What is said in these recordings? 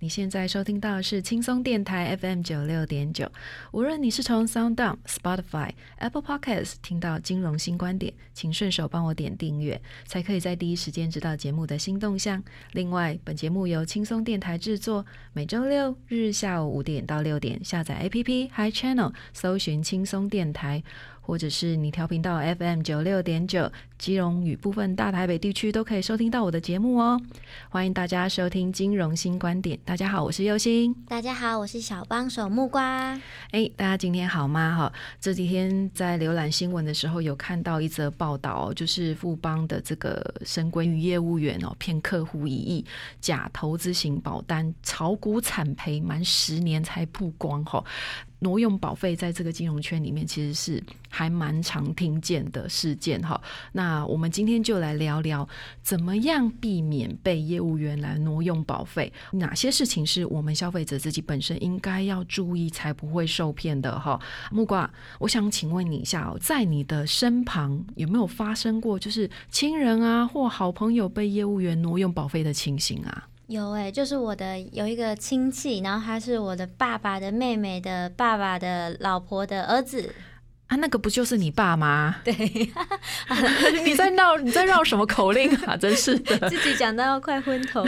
你现在收听到的是轻松电台 FM 九六点九。无论你是从 SoundOn、Spotify、Apple Podcasts 听到金融新观点，请顺手帮我点订阅，才可以在第一时间知道节目的新动向。另外，本节目由轻松电台制作，每周六日下午五点到六点，下载 APP Hi Channel，搜寻轻松电台。或者是你调频到 FM 九六点九，基隆与部分大台北地区都可以收听到我的节目哦。欢迎大家收听金融新观点。大家好，我是优心。大家好，我是小帮手木瓜。哎，大家今天好吗？哈，这几天在浏览新闻的时候，有看到一则报道，就是富邦的这个神龟女业务员哦，骗客户一亿，假投资型保单，炒股惨赔，满十年才曝光哈。挪用保费在这个金融圈里面其实是还蛮常听见的事件哈。那我们今天就来聊聊，怎么样避免被业务员来挪用保费？哪些事情是我们消费者自己本身应该要注意，才不会受骗的哈？木瓜，我想请问你一下哦，在你的身旁有没有发生过，就是亲人啊或好朋友被业务员挪用保费的情形啊？有哎，就是我的有一个亲戚，然后他是我的爸爸的妹妹的爸爸的老婆的儿子。啊，那个不就是你爸吗？对，你在绕你在绕什么口令啊？真是的，自己讲到要快昏头。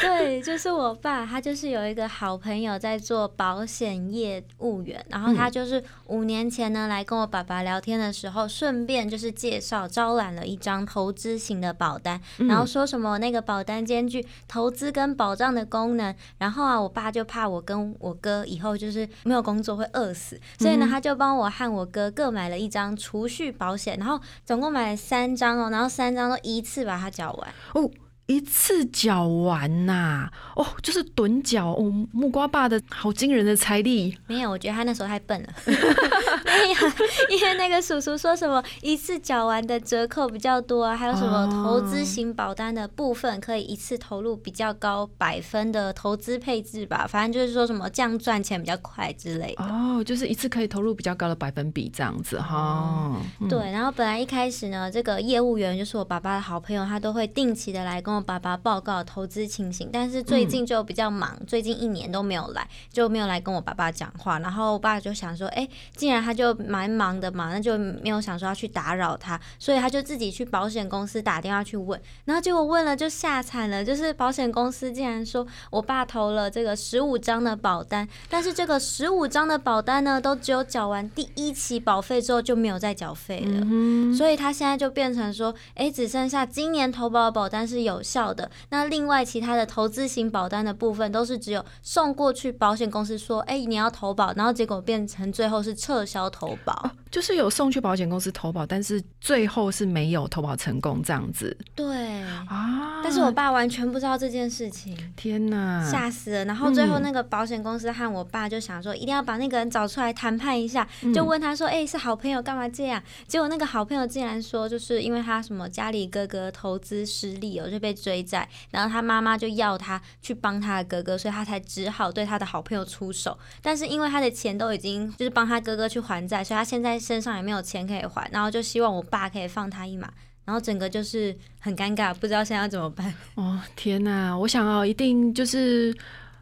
对，就是我爸，他就是有一个好朋友在做保险业务员，然后他就是五年前呢来跟我爸爸聊天的时候，顺便就是介绍招揽了一张投资型的保单，然后说什么那个保单兼具投资跟保障的功能，然后啊，我爸就怕我跟我哥以后就是没有工作会饿死，所以呢，他就帮我和我。哥各买了一张储蓄保险，然后总共买了三张哦，然后三张都一次把它缴完哦。一次缴完呐，哦，就是趸缴哦。木瓜爸的好惊人的财力，没有，我觉得他那时候太笨了。没有，因为那个叔叔说什么一次缴完的折扣比较多啊，还有什么投资型保单的部分可以一次投入比较高百分的投资配置吧，反正就是说什么这样赚钱比较快之类的。哦，就是一次可以投入比较高的百分比这样子哈。对，然后本来一开始呢，这个业务员就是我爸爸的好朋友，他都会定期的来跟。爸爸报告投资情形，但是最近就比较忙，最近一年都没有来，就没有来跟我爸爸讲话。然后我爸就想说，哎，既然他就蛮忙的嘛，那就没有想说要去打扰他，所以他就自己去保险公司打电话去问。然后结果问了就吓惨了，就是保险公司竟然说我爸投了这个十五张的保单，但是这个十五张的保单呢，都只有缴完第一期保费之后就没有再缴费了，所以他现在就变成说，哎，只剩下今年投保的保单是有。效的那另外其他的投资型保单的部分都是只有送过去保险公司说哎你要投保，然后结果变成最后是撤销投保，就是有送去保险公司投保，但是最后是没有投保成功这样子。对啊，但是我爸完全不知道这件事情，天哪，吓死了！然后最后那个保险公司和我爸就想说一定要把那个人找出来谈判一下，就问他说哎是好朋友干嘛这样？结果那个好朋友竟然说就是因为他什么家里哥哥投资失利哦就被。追债，然后他妈妈就要他去帮他的哥哥，所以他才只好对他的好朋友出手。但是因为他的钱都已经就是帮他哥哥去还债，所以他现在身上也没有钱可以还。然后就希望我爸可以放他一马。然后整个就是很尴尬，不知道现在要怎么办。哦天哪，我想哦，一定就是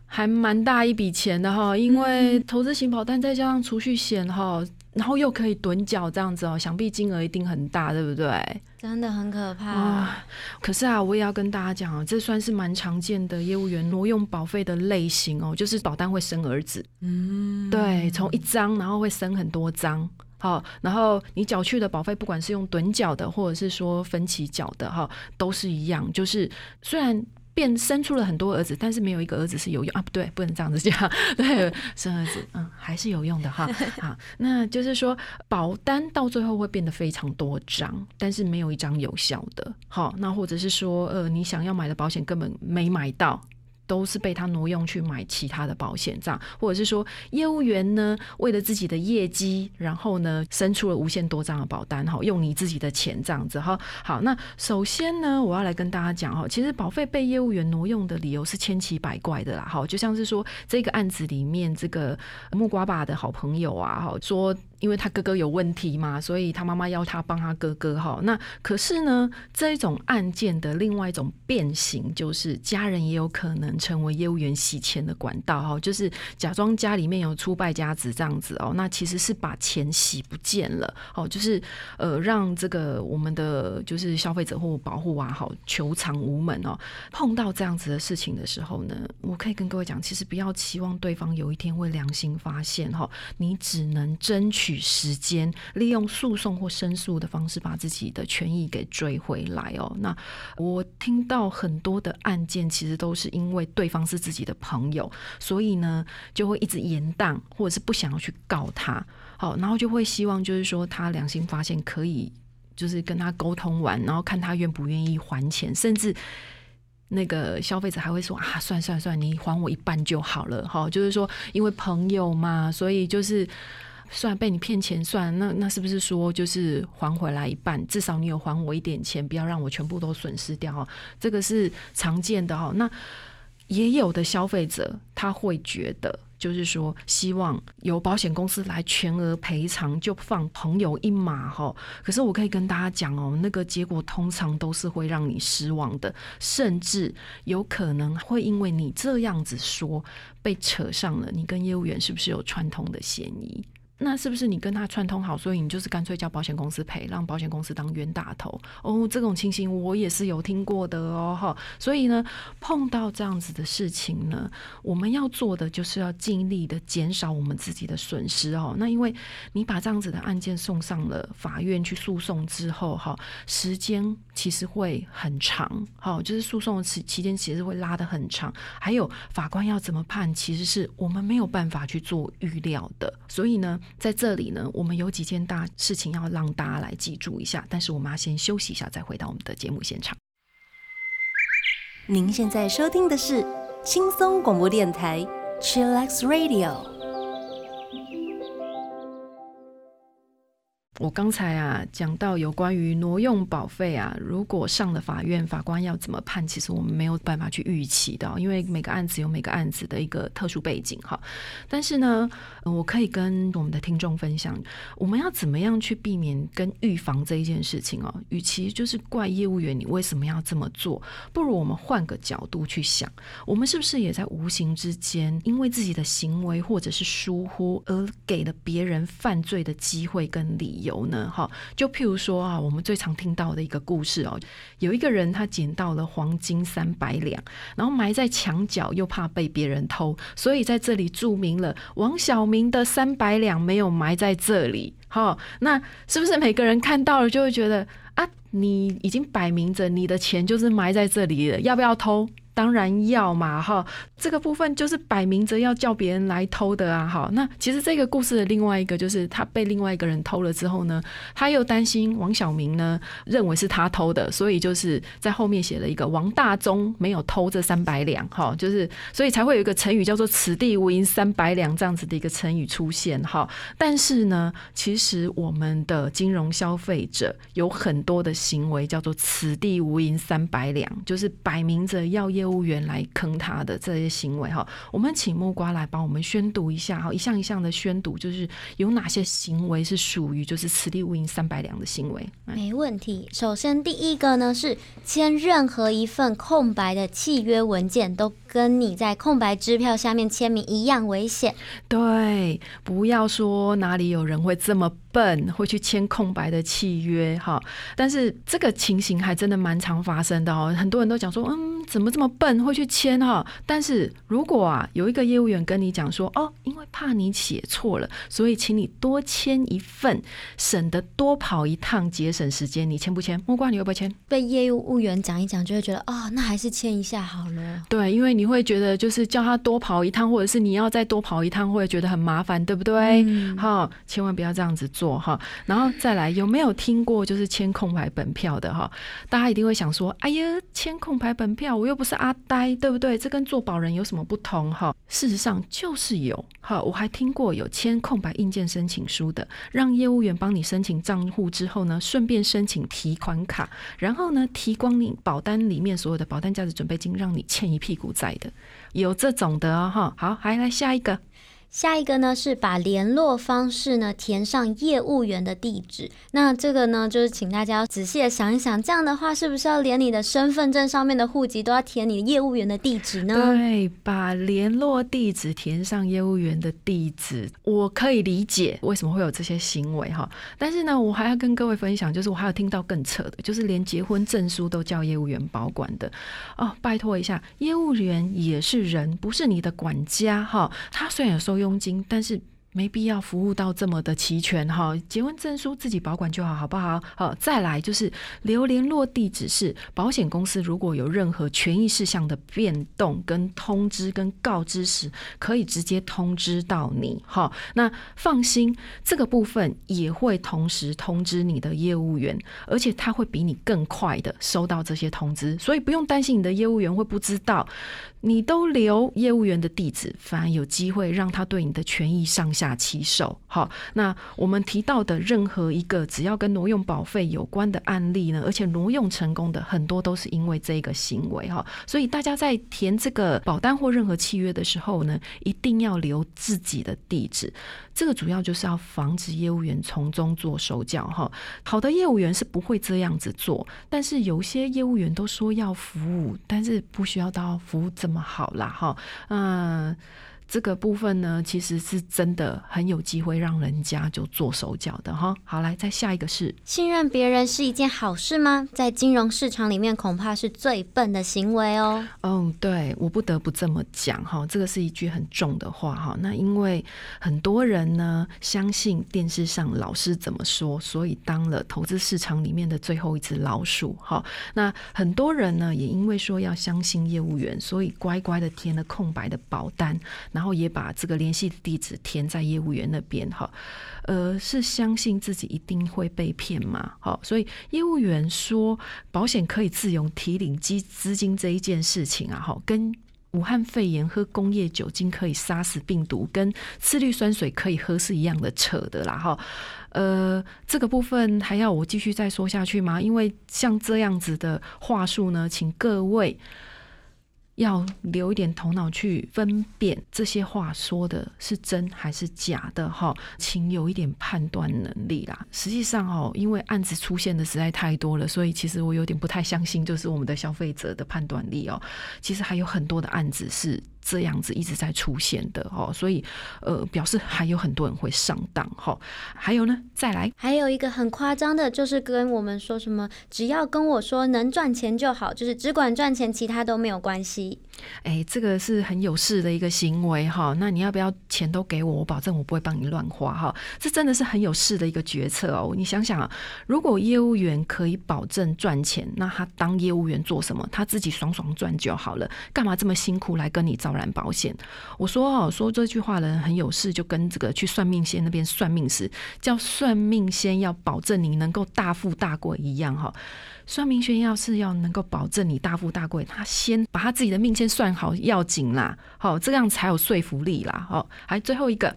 还蛮大一笔钱的哈，因为投资型保单再加上储蓄险哈。然后又可以趸缴这样子哦，想必金额一定很大，对不对？真的很可怕。啊，可是啊，我也要跟大家讲哦，这算是蛮常见的业务员挪用保费的类型哦，就是保单会生儿子，嗯，对，从一张然后会生很多张。好，然后你缴去的保费，不管是用趸缴的，或者是说分期缴的，哈，都是一样。就是虽然变生出了很多儿子，但是没有一个儿子是有用啊，不对，不能这样子讲。对，生儿子，嗯，还是有用的哈。好，那就是说保单到最后会变得非常多张，但是没有一张有效的。好，那或者是说，呃，你想要买的保险根本没买到。都是被他挪用去买其他的保险，这样，或者是说业务员呢，为了自己的业绩，然后呢，生出了无限多张的保单，哈，用你自己的钱这样子，哈。好，那首先呢，我要来跟大家讲，哈，其实保费被业务员挪用的理由是千奇百怪的啦，哈，就像是说这个案子里面这个木瓜爸的好朋友啊，哈，说。因为他哥哥有问题嘛，所以他妈妈要他帮他哥哥哈。那可是呢，这种案件的另外一种变形，就是家人也有可能成为业务员洗钱的管道哈，就是假装家里面有出败家子这样子哦。那其实是把钱洗不见了哦，就是呃让这个我们的就是消费者或保护啊好求偿无门哦。碰到这样子的事情的时候呢，我可以跟各位讲，其实不要期望对方有一天会良心发现哈，你只能争取。时间利用诉讼或申诉的方式把自己的权益给追回来哦。那我听到很多的案件，其实都是因为对方是自己的朋友，所以呢就会一直延宕，或者是不想要去告他。好，然后就会希望就是说他良心发现，可以就是跟他沟通完，然后看他愿不愿意还钱，甚至那个消费者还会说啊，算算算，你还我一半就好了。好，就是说因为朋友嘛，所以就是。算被你骗钱算，那那是不是说就是还回来一半？至少你有还我一点钱，不要让我全部都损失掉哦。这个是常见的哈。那也有的消费者他会觉得，就是说希望由保险公司来全额赔偿，就放朋友一马哈。可是我可以跟大家讲哦，那个结果通常都是会让你失望的，甚至有可能会因为你这样子说，被扯上了你跟业务员是不是有串通的嫌疑。那是不是你跟他串通好，所以你就是干脆叫保险公司赔，让保险公司当冤大头？哦，这种情形我也是有听过的哦，哈。所以呢，碰到这样子的事情呢，我们要做的就是要尽力的减少我们自己的损失哦。那因为你把这样子的案件送上了法院去诉讼之后，哈，时间其实会很长，哈，就是诉讼期期间其实会拉得很长。还有法官要怎么判，其实是我们没有办法去做预料的。所以呢。在这里呢，我们有几件大事情要让大家来记住一下，但是我们要先休息一下，再回到我们的节目现场。您现在收听的是轻松广播电台 Chillax Radio。我刚才啊讲到有关于挪用保费啊，如果上了法院，法官要怎么判？其实我们没有办法去预期的，因为每个案子有每个案子的一个特殊背景哈。但是呢，我可以跟我们的听众分享，我们要怎么样去避免跟预防这一件事情哦？与其就是怪业务员你为什么要这么做，不如我们换个角度去想，我们是不是也在无形之间，因为自己的行为或者是疏忽，而给了别人犯罪的机会跟理？有呢，哈，就譬如说啊，我们最常听到的一个故事哦，有一个人他捡到了黄金三百两，然后埋在墙角，又怕被别人偷，所以在这里注明了王小明的三百两没有埋在这里。好，那是不是每个人看到了就会觉得啊，你已经摆明着你的钱就是埋在这里了，要不要偷？当然要嘛哈，这个部分就是摆明着要叫别人来偷的啊哈。那其实这个故事的另外一个就是他被另外一个人偷了之后呢，他又担心王小明呢认为是他偷的，所以就是在后面写了一个王大忠没有偷这三百两哈，就是所以才会有一个成语叫做“此地无银三百两”这样子的一个成语出现哈。但是呢，其实我们的金融消费者有很多的行为叫做“此地无银三百两”，就是摆明着要业业务员来坑他的这些行为哈，我们请木瓜来帮我们宣读一下哈，一项一项的宣读，就是有哪些行为是属于就是此地无银三百两的行为。没问题。首先第一个呢是签任何一份空白的契约文件，都跟你在空白支票下面签名一样危险。对，不要说哪里有人会这么笨，会去签空白的契约哈。但是这个情形还真的蛮常发生的哦，很多人都讲说，嗯，怎么这么笨会去签哈？但是如果啊，有一个业务员跟你讲说，哦，因为怕你写错了，所以请你多签一份，省得多跑一趟，节省时间，你签不签？木瓜，你会不会签？被业务员讲一讲，就会觉得，哦，那还是签一下好了。对，因为你会觉得就是叫他多跑一趟，或者是你要再多跑一趟，会觉得很麻烦，对不对？好，千万不要这样子做哈。然后再来，有没有听过就是签空白本票的哈？大家一定会想说，哎呀，签空白本票，我又不是阿呆，对不对？这跟做保人有什么不同哈？事实上就是有哈，我还听过有签空白硬件申请书的，让业务员帮你申请账户之后呢，顺便申请提款卡，然后呢，提光你保单里面所有的保单价值准备金，让你欠一屁股债的。有这种的哈，好，还来下一个。下一个呢是把联络方式呢填上业务员的地址。那这个呢就是请大家仔细的想一想，这样的话是不是要连你的身份证上面的户籍都要填你业务员的地址呢？对，把联络地址填上业务员的地址，我可以理解为什么会有这些行为哈。但是呢，我还要跟各位分享，就是我还有听到更扯的，就是连结婚证书都叫业务员保管的哦。拜托一下，业务员也是人，不是你的管家哈。他虽然有收。佣金，但是。没必要服务到这么的齐全哈，结婚证书自己保管就好，好不好？好，再来就是留联络地址是保险公司，如果有任何权益事项的变动跟通知跟告知时，可以直接通知到你哈。那放心，这个部分也会同时通知你的业务员，而且他会比你更快的收到这些通知，所以不用担心你的业务员会不知道。你都留业务员的地址，反而有机会让他对你的权益上其手。好，那我们提到的任何一个只要跟挪用保费有关的案例呢，而且挪用成功的很多都是因为这个行为哈。所以大家在填这个保单或任何契约的时候呢，一定要留自己的地址。这个主要就是要防止业务员从中做手脚哈。好的业务员是不会这样子做，但是有些业务员都说要服务，但是不需要到服务这。么好啦，哈，嗯。这个部分呢，其实是真的很有机会让人家就做手脚的哈。好，来再下一个是信任别人是一件好事吗？在金融市场里面，恐怕是最笨的行为哦。嗯，对我不得不这么讲哈，这个是一句很重的话哈。那因为很多人呢相信电视上老师怎么说，所以当了投资市场里面的最后一只老鼠哈。那很多人呢也因为说要相信业务员，所以乖乖的填了空白的保单。然然后也把这个联系地址填在业务员那边哈，呃，是相信自己一定会被骗吗？好，所以业务员说保险可以自由提领基资金这一件事情啊，哈，跟武汉肺炎喝工业酒精可以杀死病毒，跟次氯酸水可以喝是一样的扯的啦，哈，呃，这个部分还要我继续再说下去吗？因为像这样子的话术呢，请各位。要留一点头脑去分辨这些话说的是真还是假的哈，请有一点判断能力啦。实际上哦，因为案子出现的实在太多了，所以其实我有点不太相信，就是我们的消费者的判断力哦。其实还有很多的案子是。这样子一直在出现的哦，所以呃，表示还有很多人会上当哈。还有呢，再来，还有一个很夸张的，就是跟我们说什么，只要跟我说能赚钱就好，就是只管赚钱，其他都没有关系。哎，这个是很有势的一个行为哈。那你要不要钱都给我？我保证我不会帮你乱花哈。这真的是很有势的一个决策哦。你想想啊，如果业务员可以保证赚钱，那他当业务员做什么？他自己爽爽赚就好了，干嘛这么辛苦来跟你招揽保险，我说哦，说这句话的人很有事，就跟这个去算命先那边算命时，叫算命先要保证你能够大富大贵一样哈。算命先要是要能够保证你大富大贵，他先把他自己的命先算好要紧啦，好这样才有说服力啦。好，还最后一个。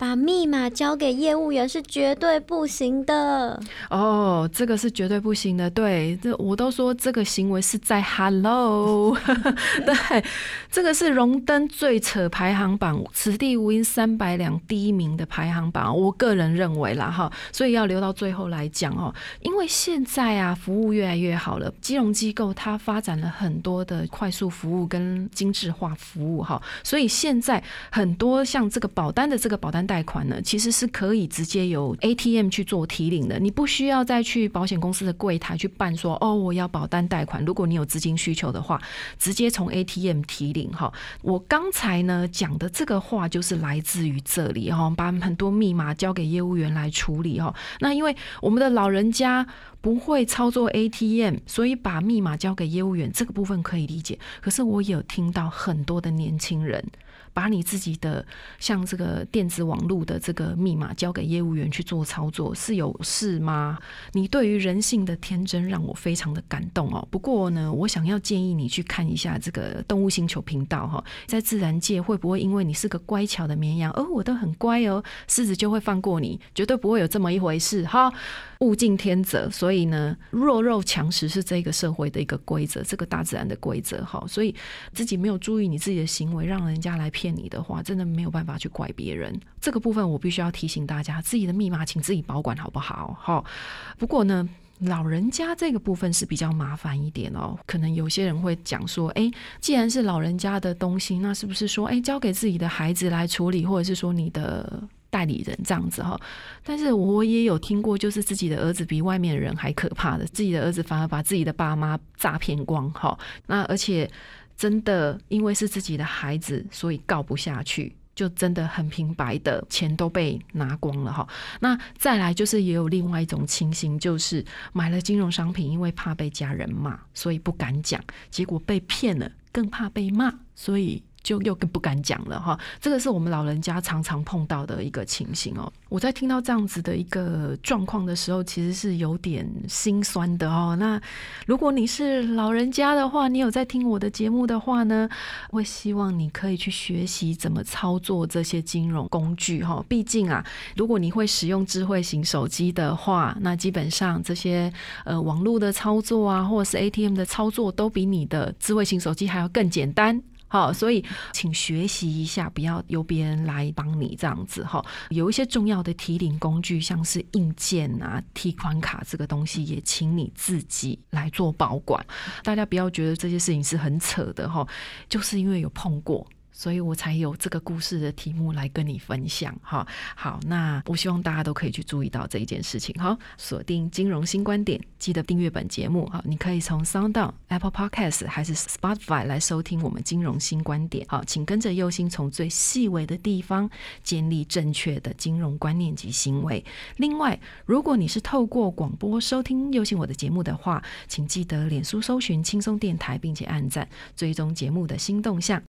把密码交给业务员是绝对不行的。哦，这个是绝对不行的。对，这我都说这个行为是在 Hello，对，这个是荣登最扯排行榜，此地无银三百两第一名的排行榜。我个人认为啦，哈，所以要留到最后来讲哦，因为现在啊，服务越来越好了，金融机构它发展了很多的快速服务跟精致化服务，哈，所以现在很多像这个保单的这个保单。贷款呢，其实是可以直接由 ATM 去做提领的，你不需要再去保险公司的柜台去办，说哦，我要保单贷款。如果你有资金需求的话，直接从 ATM 提领哈。我刚才呢讲的这个话就是来自于这里哈，把很多密码交给业务员来处理哈。那因为我们的老人家不会操作 ATM，所以把密码交给业务员这个部分可以理解。可是我有听到很多的年轻人。把你自己的像这个电子网络的这个密码交给业务员去做操作，是有事吗？你对于人性的天真让我非常的感动哦。不过呢，我想要建议你去看一下这个动物星球频道哈，在自然界会不会因为你是个乖巧的绵羊，哦，我都很乖哦，狮子就会放过你？绝对不会有这么一回事哈。物竞天择，所以呢，弱肉强食是这个社会的一个规则，这个大自然的规则哈。所以自己没有注意你自己的行为，让人家来骗你的话，真的没有办法去怪别人。这个部分我必须要提醒大家，自己的密码请自己保管好不好？好。不过呢，老人家这个部分是比较麻烦一点哦。可能有些人会讲说，哎，既然是老人家的东西，那是不是说，哎，交给自己的孩子来处理，或者是说你的？代理人这样子哈，但是我也有听过，就是自己的儿子比外面的人还可怕的，自己的儿子反而把自己的爸妈诈骗光哈。那而且真的因为是自己的孩子，所以告不下去，就真的很平白的钱都被拿光了哈。那再来就是也有另外一种情形，就是买了金融商品，因为怕被家人骂，所以不敢讲，结果被骗了，更怕被骂，所以。就又更不敢讲了哈，这个是我们老人家常常碰到的一个情形哦。我在听到这样子的一个状况的时候，其实是有点心酸的哦。那如果你是老人家的话，你有在听我的节目的话呢，会希望你可以去学习怎么操作这些金融工具哈。毕竟啊，如果你会使用智慧型手机的话，那基本上这些呃网络的操作啊，或者是 ATM 的操作，都比你的智慧型手机还要更简单。好，所以请学习一下，不要由别人来帮你这样子哈。有一些重要的提领工具，像是硬件啊、提款卡这个东西，也请你自己来做保管。大家不要觉得这些事情是很扯的哈，就是因为有碰过。所以我才有这个故事的题目来跟你分享哈。好，那我希望大家都可以去注意到这一件事情。好，锁定金融新观点，记得订阅本节目。好，你可以从 Sound、Apple Podcast 还是 Spotify 来收听我们金融新观点。好，请跟着右心从最细微的地方建立正确的金融观念及行为。另外，如果你是透过广播收听右心我的节目的话，请记得脸书搜寻轻松电台，并且按赞追踪节目的新动向。